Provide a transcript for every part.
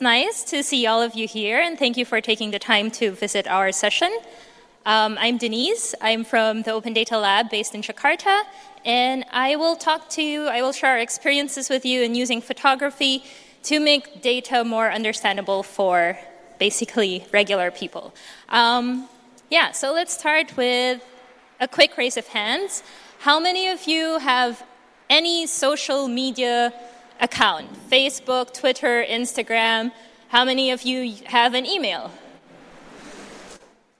It's nice to see all of you here, and thank you for taking the time to visit our session. Um, I'm Denise. I'm from the Open Data Lab based in Jakarta, and I will talk to you, I will share our experiences with you in using photography to make data more understandable for basically regular people. Um, yeah, so let's start with a quick raise of hands. How many of you have any social media account? Facebook, Twitter, Instagram? How many of you have an email?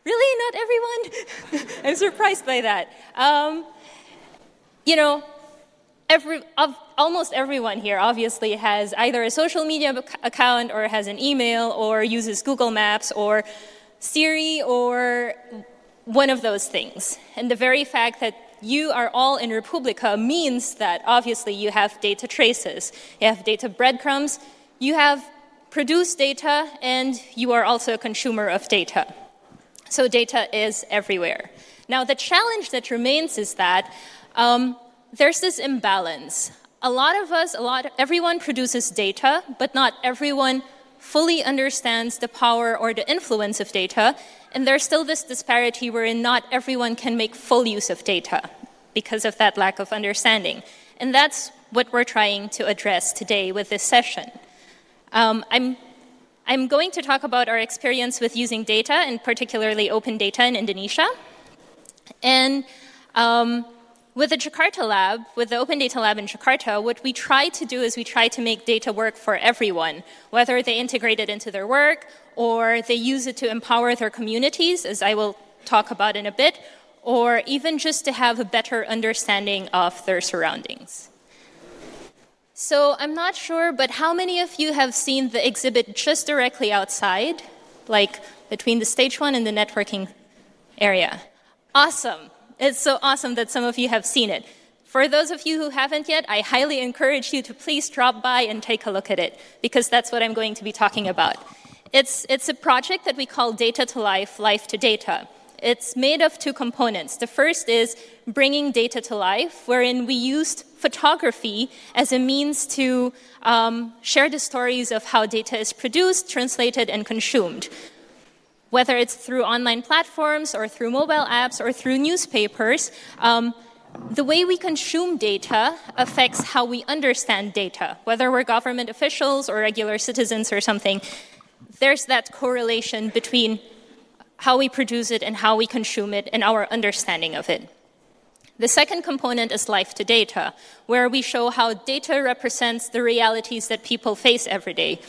Really? Not everyone? I'm surprised by that. Um, you know, every, almost everyone here obviously has either a social media account or has an email or uses Google Maps or Siri or one of those things. And the very fact that you are all in re:publica means that obviously you have data traces, you have data breadcrumbs, you have produced data, and you are also a consumer of data. So data is everywhere. Now, the challenge that remains is that um, there's this imbalance. A lot of us, a lot, everyone produces data, but not everyone fully understands the power or the influence of data, and there's still this disparity wherein not everyone can make full use of data because of that lack of understanding. And that's what we're trying to address today with this session. Um, I'm, I'm going to talk about our experience with using data, and particularly open data in Indonesia. And um, with the Jakarta lab, with the Open Data Lab in Jakarta, what we try to do is we try to make data work for everyone, whether they integrate it into their work or they use it to empower their communities, as I will talk about in a bit, or even just to have a better understanding of their surroundings. So I'm not sure, but how many of you have seen the exhibit just directly outside, like between the stage one and the networking area? Awesome. It's so awesome that some of you have seen it. For those of you who haven't yet, I highly encourage you to please drop by and take a look at it, because that's what I'm going to be talking about. It's, it's a project that we call Data to Life, Life to Data. It's made of two components. The first is bringing data to life, wherein we used photography as a means to um, share the stories of how data is produced, translated, and consumed whether it's through online platforms or through mobile apps or through newspapers, um, the way we consume data affects how we understand data, whether we're government officials or regular citizens or something. There's that correlation between how we produce it and how we consume it and our understanding of it. The second component is life to data, where we show how data represents the realities that people face every day,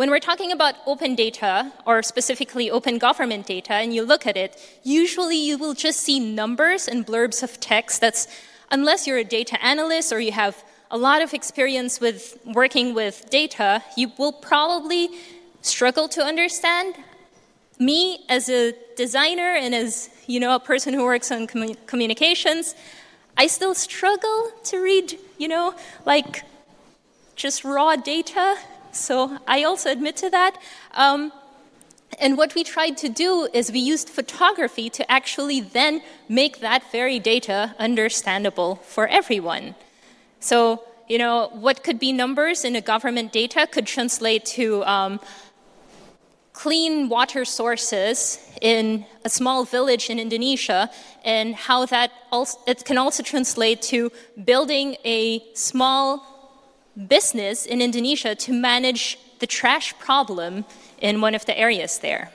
when we're talking about open data, or specifically open government data, and you look at it, usually you will just see numbers and blurbs of text that's, unless you're a data analyst or you have a lot of experience with working with data, you will probably struggle to understand. Me, as a designer and as you know, a person who works on commun- communications, I still struggle to read, you know, like just raw data so I also admit to that. Um, and what we tried to do is we used photography to actually then make that very data understandable for everyone. So, you know, what could be numbers in a government data could translate to um, clean water sources in a small village in Indonesia, and how that also, it can also translate to building a small business in Indonesia to manage the trash problem in one of the areas there.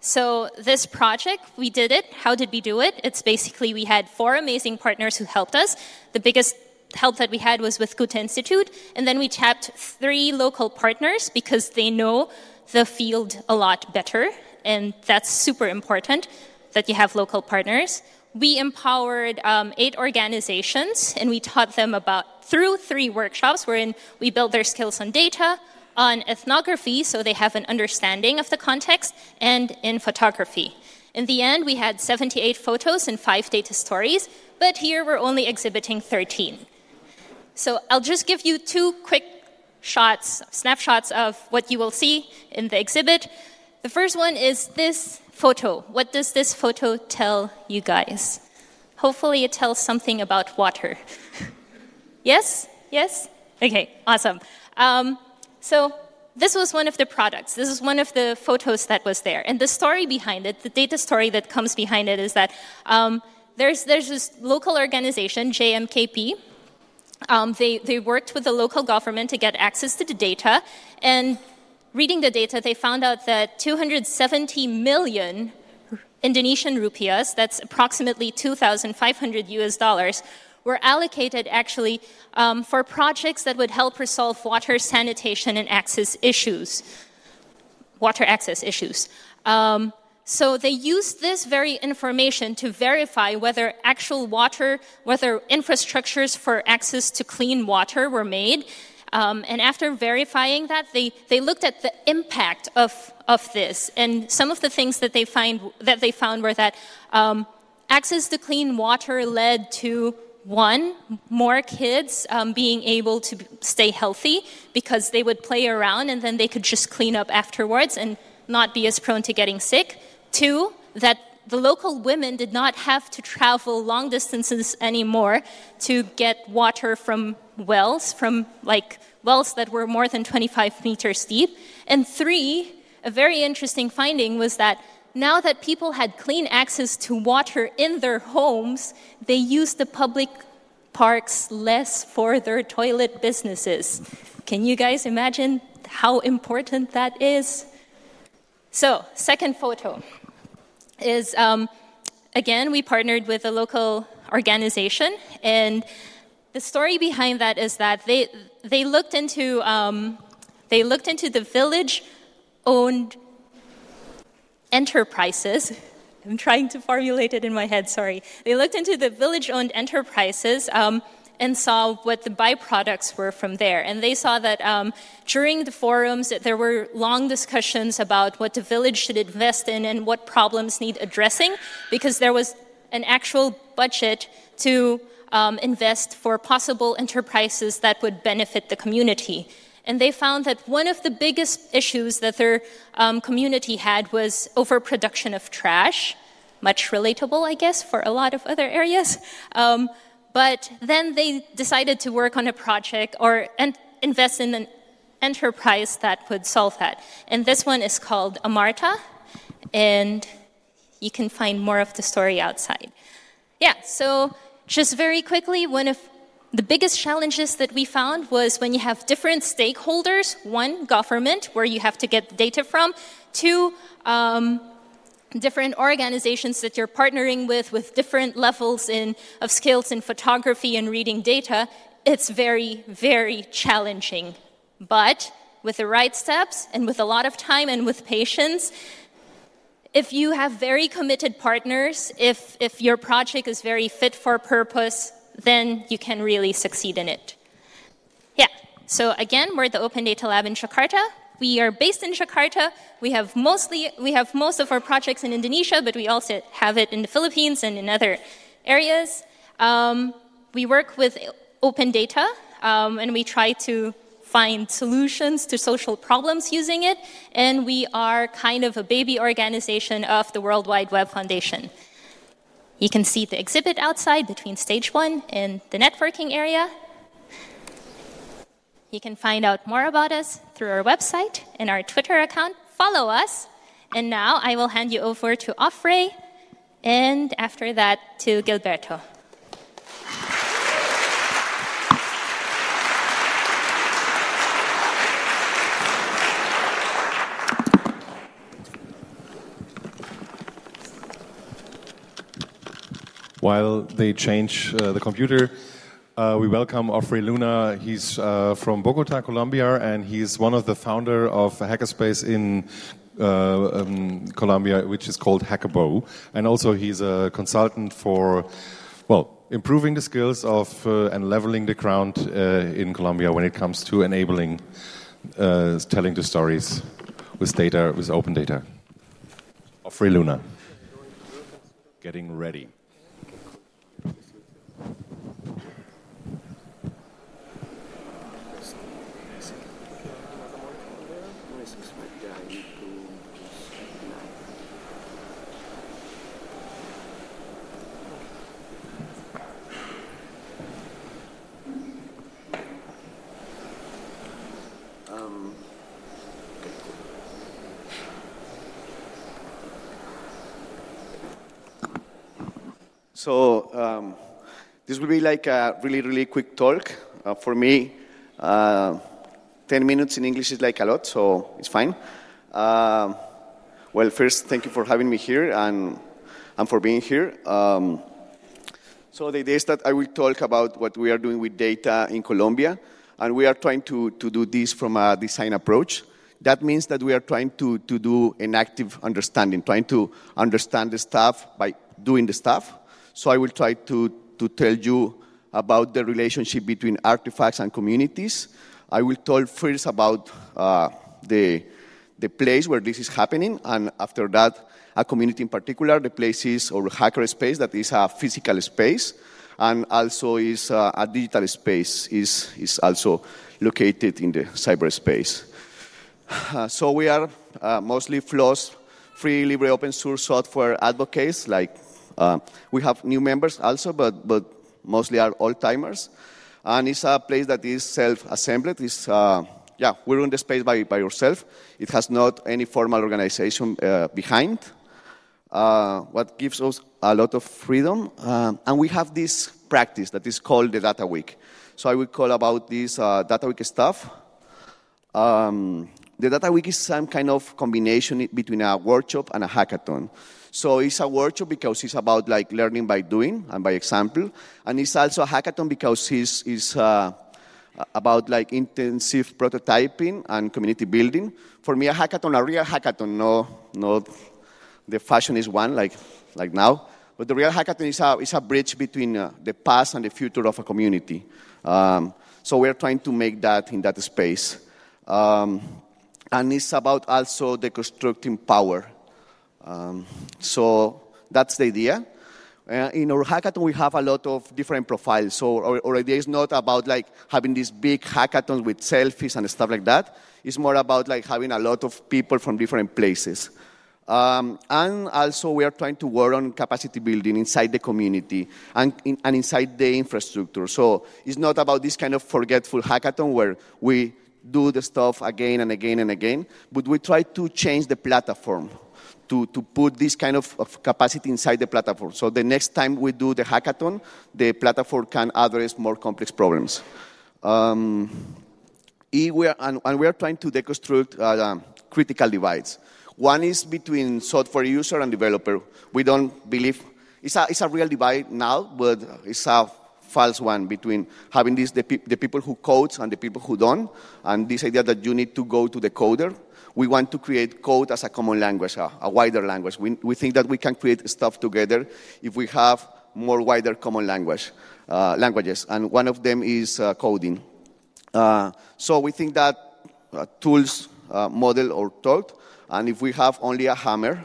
So, this project, we did it. How did we do it? It's basically we had four amazing partners who helped us. The biggest help that we had was with Goethe Institute, and then we tapped three local partners because they know the field a lot better, and that's super important that you have local partners. We empowered um, eight organizations and we taught them about through three workshops wherein we built their skills on data on ethnography so they have an understanding of the context and in photography. In the end we had 78 photos and five data stories but here we're only exhibiting 13 so i'll just give you two quick shots snapshots of what you will see in the exhibit the first one is this photo. What does this photo tell you guys? Hopefully, it tells something about water. yes? Yes? Okay, awesome. Um, So this was one of the products. This is one of the photos that was there. And the story behind it, the data story that comes behind it, is that um, there's, there's this local organization, JMKP. Um, they, they worked with the local government to get access to the data. And reading the data, they found out that 270 million Indonesian rupiahs, that's approximately 2,500 US dollars, were allocated actually um, for projects that would help resolve water sanitation and access issues, water access issues. Um, so they used this very information to verify whether actual water, whether infrastructures for access to clean water were made. Um, and after verifying that, they, they looked at the impact of, of this. And some of the things that they, find, that they found were that um, access to clean water led to one, more kids um, being able to stay healthy because they would play around and then they could just clean up afterwards and not be as prone to getting sick. Two, that the local women did not have to travel long distances anymore to get water from wells, from like wells that were more than 25 meters deep. And three, a very interesting finding was that now that people had clean access to water in their homes, they used the public parks less for their toilet businesses. Can you guys imagine how important that is? So, second photo is um, again, we partnered with a local organization, and the story behind that is that they, they, looked, into, um, they looked into the village owned enterprises. I'm trying to formulate it in my head, sorry. They looked into the village owned enterprises um, and saw what the byproducts were from there. And they saw that um, during the forums, that there were long discussions about what the village should invest in and what problems need addressing, because there was an actual budget to um, invest for possible enterprises that would benefit the community and they found that one of the biggest issues that their um, community had was overproduction of trash. Much relatable, I guess, for a lot of other areas. But then they decided to work on a project or invest in an enterprise that would solve that. And this one is called Amarta, and you can find more of the story outside. Yeah, so just very quickly, one of the biggest challenges that we found was when you have different stakeholders one, government, where you have to get the data from, two, um, different organizations that you're partnering with, with different levels in, of skills in photography and reading data, it's very, very challenging. But with the right steps and with a lot of time and with patience, if you have very committed partners, if, if your project is very fit for purpose, then you can really succeed in it. Yeah, so again, we're at the Open Data Lab in Jakarta. We are based in Jakarta. We have mostly we have most of our projects in Indonesia, but we also have it in the Philippines and in other areas. Um, we work with open data, um, and we try to find solutions to social problems using it. And we are kind of a baby organization of the World Wide Web Foundation. You can see the exhibit outside between stage one and the networking area. You can find out more about us through our website and our Twitter account. Follow us. And now I will hand you over to Offray and after that to Gilberto. while they change uh, the computer. Uh, we welcome Offray Luna. He's uh, from Bogota, Colombia, and he's one of the founder of a hackerspace in uh, um, Colombia, which is called HackBo. And also, he's a consultant for, well, improving the skills of uh, and leveling the ground uh, in Colombia when it comes to enabling telling the stories with data, with open data. Offray Luna. Getting ready. So um, this will be like a really, really quick talk. Uh, for me, uh, 10 minutes in English is like a lot, so it's fine. Uh, well, first, thank you for having me here and, and for being here. Um, so the idea is that I will talk about what we are doing with data in Colombia, and we are trying to, to do this from a design approach. That means that we are trying to, to do an active understanding, trying to understand the stuff by doing the stuff. So I will try to, to tell you about the relationship between artifacts and communities. I will talk first about uh, the, the place where this is happening, and after that, a community in particular. The place is or hackerspace, that is a physical space, and also is uh, a digital space, is, is also located in the cyberspace. Uh, so we are uh, mostly FLOSS, free, libre, open source software advocates. Like uh, we have new members also, but, but mostly are old-timers. And it's a place that is self-assembled. It's, uh, yeah, we run the space by, by yourself. It has not any formal organization uh, behind. Uh, what gives us a lot of freedom. Uh, and we have this practice that is called the Data Week. So I will call about this Data Week stuff. Um, the Data Week is some kind of combination between a workshop and a hackathon. So it's a workshop because it's about like learning by doing and by example, and it's also a hackathon because it's, it's uh, about like intensive prototyping and community building. For me, a hackathon, a real hackathon, no, no the fashion is one, like, like now. But the real hackathon is a, is a bridge between uh, the past and the future of a community. Um, so we're trying to make that in that space. Um, and it's about also deconstructing power. Um, so that's the idea. Uh, in our hackathon, we have a lot of different profiles. So our, our, idea is not about like having these big hackathons with selfies and stuff like that. It's more about like having a lot of people from different places. Um, and also, we are trying to work on capacity building inside the community and, in, and, inside the infrastructure. So it's not about this kind of forgetful hackathon where we do the stuff again and again and again, but we try to change the platform to, to put this kind of, of capacity inside the platform. So the next time we do the hackathon, the platform can address more complex problems. Um, we are, and, and, we are trying to deconstruct uh, critical divides. One is between software user and developer. We don't believe it's a, it's a real divide now, but it's a false one between having this, the, the people who code and the people who don't, and this idea that you need to go to the coder. We want to create code as a common language, a, a wider language. We, we think that we can create stuff together if we have more wider common language, uh, languages, and one of them is uh, coding. Uh, so we think that uh, tools uh, model or taught and if we have only a hammer,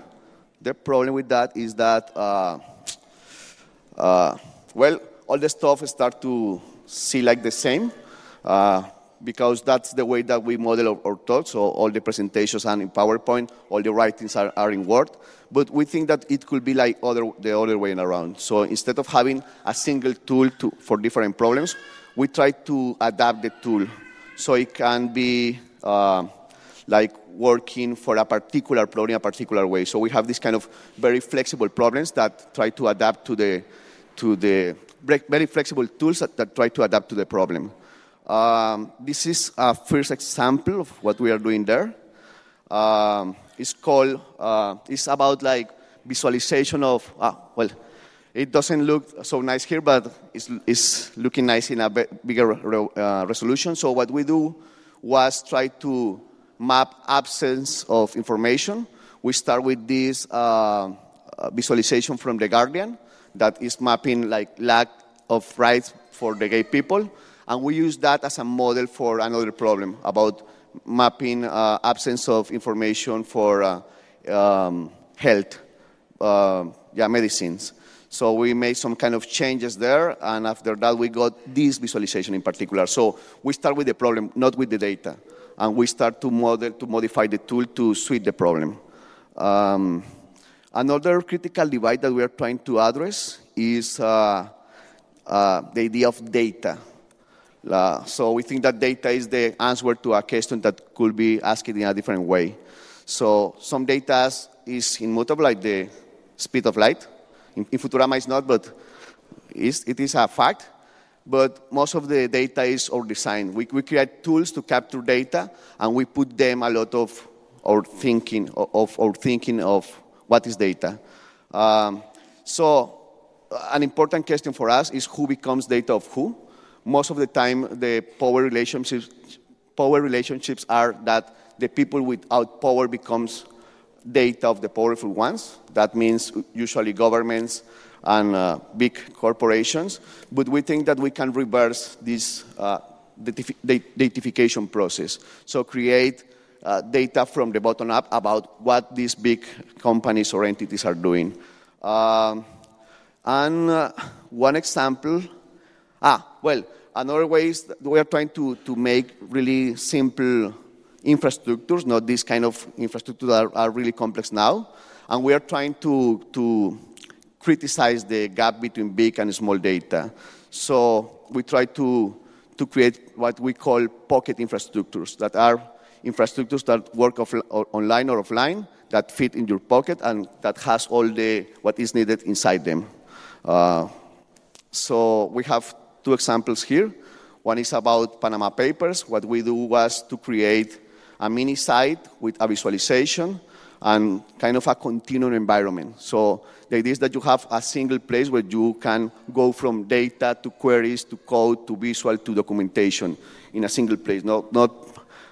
the problem with that is that, uh, well, all the stuff start to see like the same because that's the way that we model our, our, thoughts. So all the presentations are in PowerPoint, all the writings are, are in Word. But we think that it could be like other, the other way around. So instead of having a single tool to, for different problems, we try to adapt the tool so it can be uh, like working for a particular problem in a particular way. So we have this kind of very flexible problems that try to adapt to the, to the very flexible tools that, that try to adapt to the problem. Um, this is a first example of what we are doing there. Um, it's called, uh, it's about like visualization of, ah, well, it doesn't look so nice here, but it's, it's looking nice in a bigger uh, resolution. So what we do was try to map absence of information. We start with this uh, uh, visualization from The Guardian that is mapping like lack of rights for the gay people. And we use that as a model for another problem about mapping uh, absence of information for uh, um, health, uh, yeah, medicines. So we made some kind of changes there, and after that we got this visualization in particular. So we start with the problem, not with the data and we start to model to modify the tool to suit the problem. Um, another critical divide that we are trying to address is uh, uh, the idea of data. Uh, so we think that data is the answer to a question that could be asked in a different way. So some data is immutable, like the speed of light. In, in Futurama, it's not, but it's, it is a fact. But most of the data is our design. We, we create tools to capture data, and we put them a lot of our thinking of our thinking of what is data. Um, so an important question for us is who becomes data of who. Most of the time, the power relationships, power relationships are that the people without power becomes data of the powerful ones. That means usually governments and uh, big corporations. But we think that we can reverse this uh, datafication process. So create uh, data from the bottom up about what these big companies or entities are doing. Um, and uh, one example, ah, well, another way is we are trying to, to make really simple infrastructures, not this kind of infrastructure that are, are really complex now. And we are trying to, to criticize the gap between big and small data. So we try to, to create what we call pocket infrastructures that are infrastructures that work off, or online or offline, that fit in your pocket, and that has all the what is needed inside them. Uh, so we have two examples here. One is about Panama Papers. What we do was to create a mini site with a visualization and kind of a continuum environment. So the idea is that you have a single place where you can go from data to queries to code to visual to documentation in a single place, not, not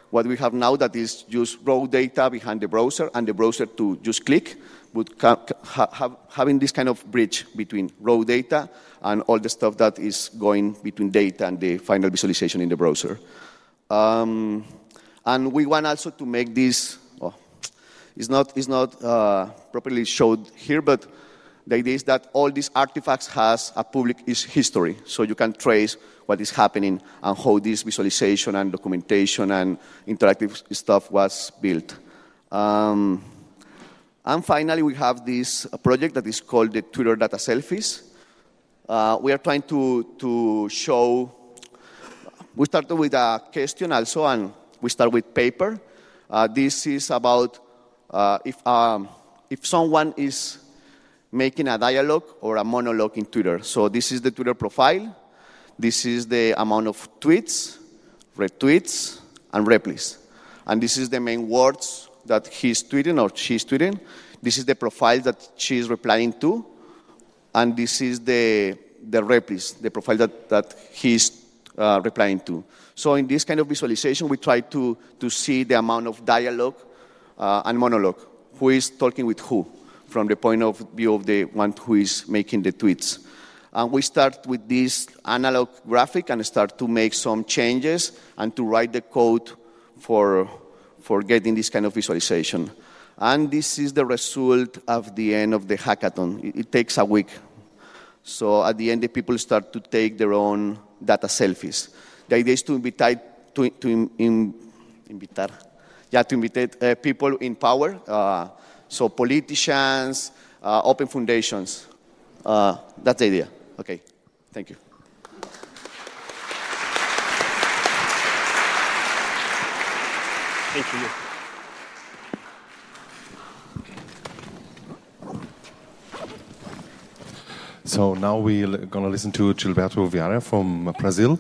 what we have now that is just raw data behind the browser and the browser to just click would have, having this kind of bridge between raw data and all the stuff that is going between data and the final visualization in the browser. Um, and we want also to make this, oh, it's not, it's not uh, properly showed here, but the idea is that all these artifacts has a public history, so you can trace what is happening and how this visualization and documentation and interactive stuff was built. Um, and finally, we have this project that is called the Twitter Data Selfies. Uh, we are trying to, to show, we started with a question also, and we start with paper. Uh, this is about uh, if, um, if someone is making a dialogue or a monologue in Twitter. So this is the Twitter profile. This is the amount of tweets, retweets, and replies. And this is the main words that he's tweeting or she's tweeting. This is the profile that she's replying to. And this is the, the replies, the profile that, that he's uh, replying to. So in this kind of visualization, we try to, to see the amount of dialogue uh, and monologue. Who is talking with who from the point of view of the one who is making the tweets. And we start with this analog graphic and start to make some changes and to write the code for for getting this kind of visualization. And this is the result of the end of the hackathon. It, it takes a week. So at the end, the people start to take their own data selfies. The idea is to invite, to, to in, in, invitar, yeah, to invite uh, people in power, uh, so politicians, uh, open foundations. Uh, that's the idea. Okay, thank you. Thank you. So now we're going to listen to Gilberto Vieira from Brazil,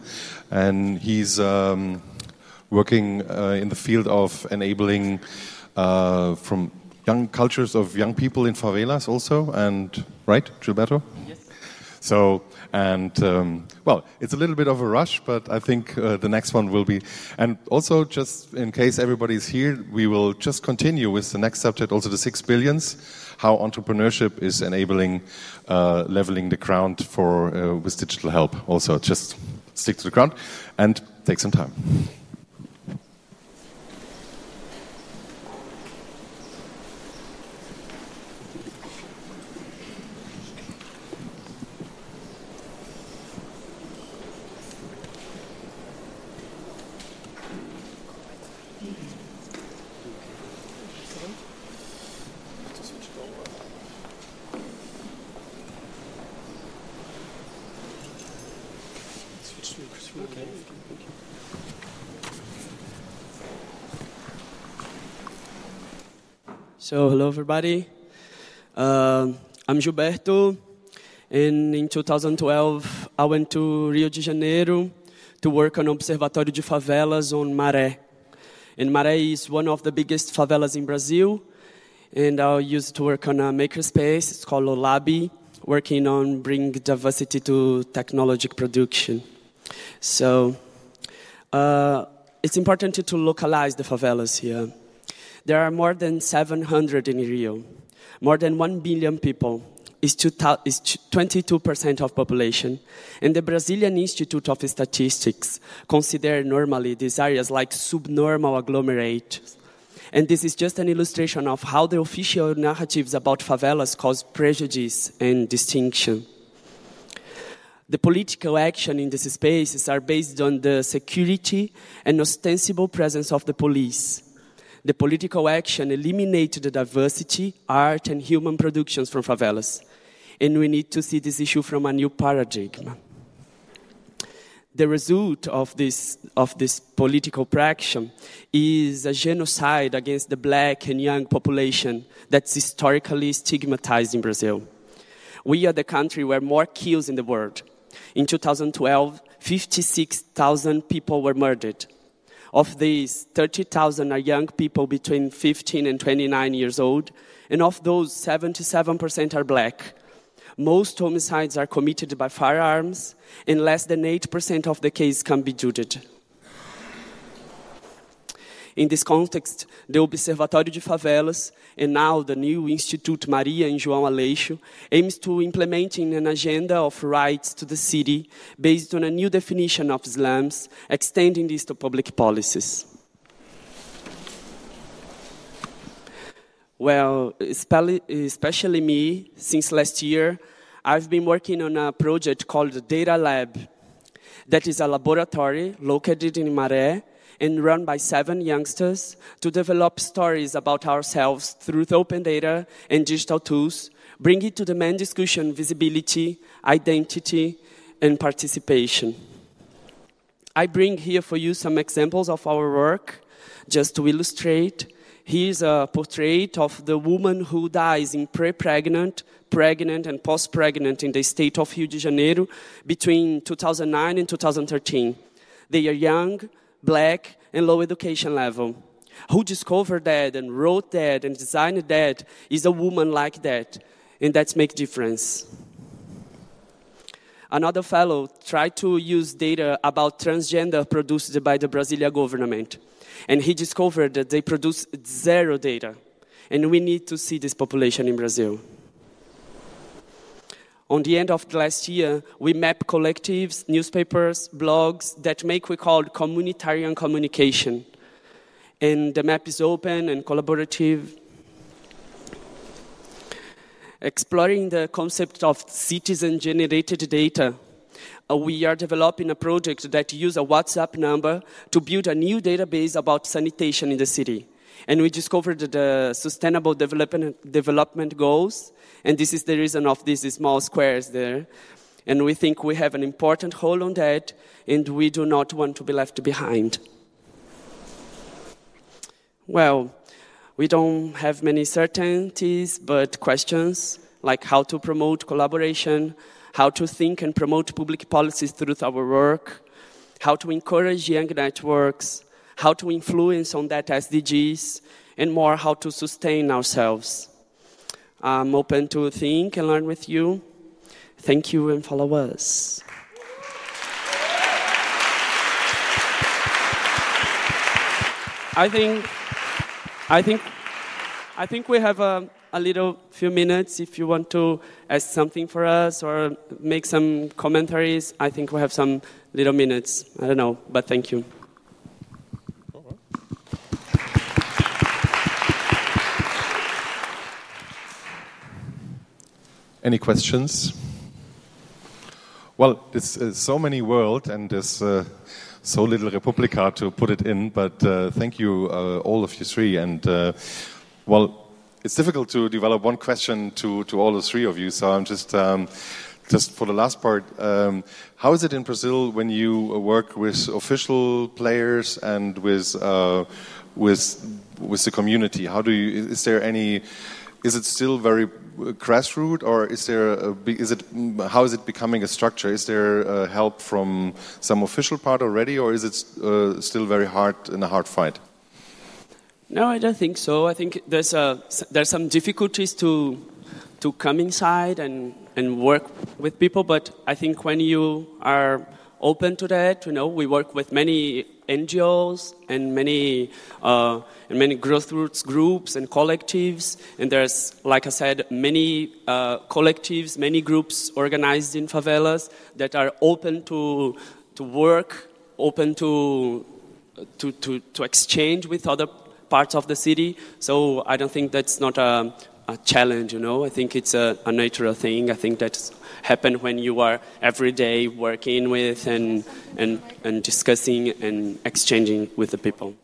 and he's um, working uh, in the field of enabling uh, from young cultures of young people in favelas also, and right, Gilberto? Yes. So and um, well, it's a little bit of a rush, but I think uh, the next one will be. And also, just in case everybody's here, we will just continue with the next subject, also the six billions, how entrepreneurship is enabling uh, leveling the ground for uh, with digital help. Also, just stick to the ground and take some time. So, hello everybody. Uh, I'm Gilberto, and in 2012 I went to Rio de Janeiro to work on Observatório de Favelas on Maré. And Maré is one of the biggest favelas in Brazil, and I used to work on a makerspace. It's called Olabi, working on bring diversity to technology production. So, uh, it's important to localize the favelas here. There are more than 700 in Rio, more than 1 billion people. Is 22% of population. And the Brazilian Institute of Statistics consider normally these areas like subnormal agglomerates. And this is just an illustration of how the official narratives about favelas cause prejudice and distinction. The political action in these spaces are based on the security and ostensible presence of the police the political action eliminated the diversity, art, and human productions from favelas. And we need to see this issue from a new paradigm. The result of this, of this political praction is a genocide against the black and young population that's historically stigmatized in Brazil. We are the country where more kills in the world. In 2012, 56,000 people were murdered. Of these, 30,000 are young people between 15 and 29 years old, and of those, 77% are black. Most homicides are committed by firearms, and less than 8% of the cases can be judged. In this context, the Observatório de Favelas and now the new Institute Maria and João Aleixo aims to implementing an agenda of rights to the city based on a new definition of slums, extending this to public policies. Well, especially me, since last year, I've been working on a project called Data Lab. That is a laboratory located in Maré and run by seven youngsters to develop stories about ourselves through open data and digital tools, bring it to the main discussion visibility, identity, and participation. I bring here for you some examples of our work just to illustrate. Here's a portrait of the woman who dies in pre-pregnant, pregnant, and post-pregnant in the state of Rio de Janeiro between 2009 and 2013. They are young, black, and low education level. Who discovered that and wrote that and designed that is a woman like that, and that's make difference. Another fellow tried to use data about transgender produced by the Brazilian government, and he discovered that they produce zero data, and we need to see this population in Brazil. On the end of the last year, we mapped collectives, newspapers, blogs that make we call communitarian communication. And the map is open and collaborative. Exploring the concept of citizen generated data, uh, we are developing a project that uses a WhatsApp number to build a new database about sanitation in the city. And we discovered the sustainable development, development goals and this is the reason of these small squares there. And we think we have an important role on that, and we do not want to be left behind. Well, we don't have many certainties, but questions like how to promote collaboration, how to think and promote public policies through our work, how to encourage young networks, how to influence on that SDGs, and more how to sustain ourselves. I'm open to think and learn with you. Thank you and follow us. I think, I think, I think we have a, a little few minutes if you want to ask something for us or make some commentaries. I think we have some little minutes. I don't know, but thank you. Any questions? Well, it's, uh, so many world and there's uh, so little re:publica to put it in, but uh, thank you, uh, all of you three. And uh, well, it's difficult to develop one question to, to all the three of you, so I'm just. Um, just for the last part, um, how is it in Brazil when you work with official players and with uh, with with the community? How do you? Is there any? Is it still very grassroots, or is there? A, is it? How is it becoming a structure? Is there uh, help from some official part already, or is it uh, still very hard in a hard fight? No, I don't think so. I think there's a, there's some difficulties to to come inside and and work with people, but I think when you are open to that, you know, we work with many NGOs and many uh, and many grassroots groups and collectives. And there's, like I said, many uh, collectives, many groups organized in favelas that are open to to work, open to to to, to exchange with other parts of the city. So I don't think that's not a, a challenge. You know, I think it's a, a natural thing. I think that's happen when you are every day working with and, and, and discussing and exchanging with the people.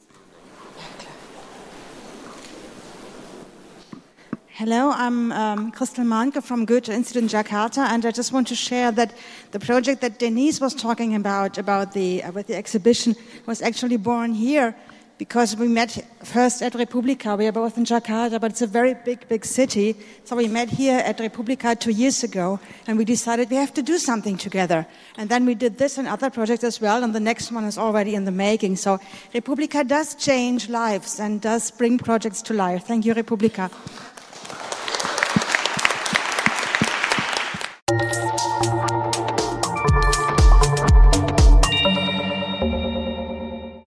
Hello, I'm um, Christel Manke from Goethe Institute in Jakarta, and I just want to share that the project that Denise was talking about, about the, uh, with the exhibition, was actually born here because we met first at re:publica. We are both in Jakarta, but it's a very big, big city. So we met here at re:publica two years ago, and we decided we have to do something together. And then we did this and other projects as well, and the next one is already in the making. So re:publica does change lives and does bring projects to life. Thank you, re:publica.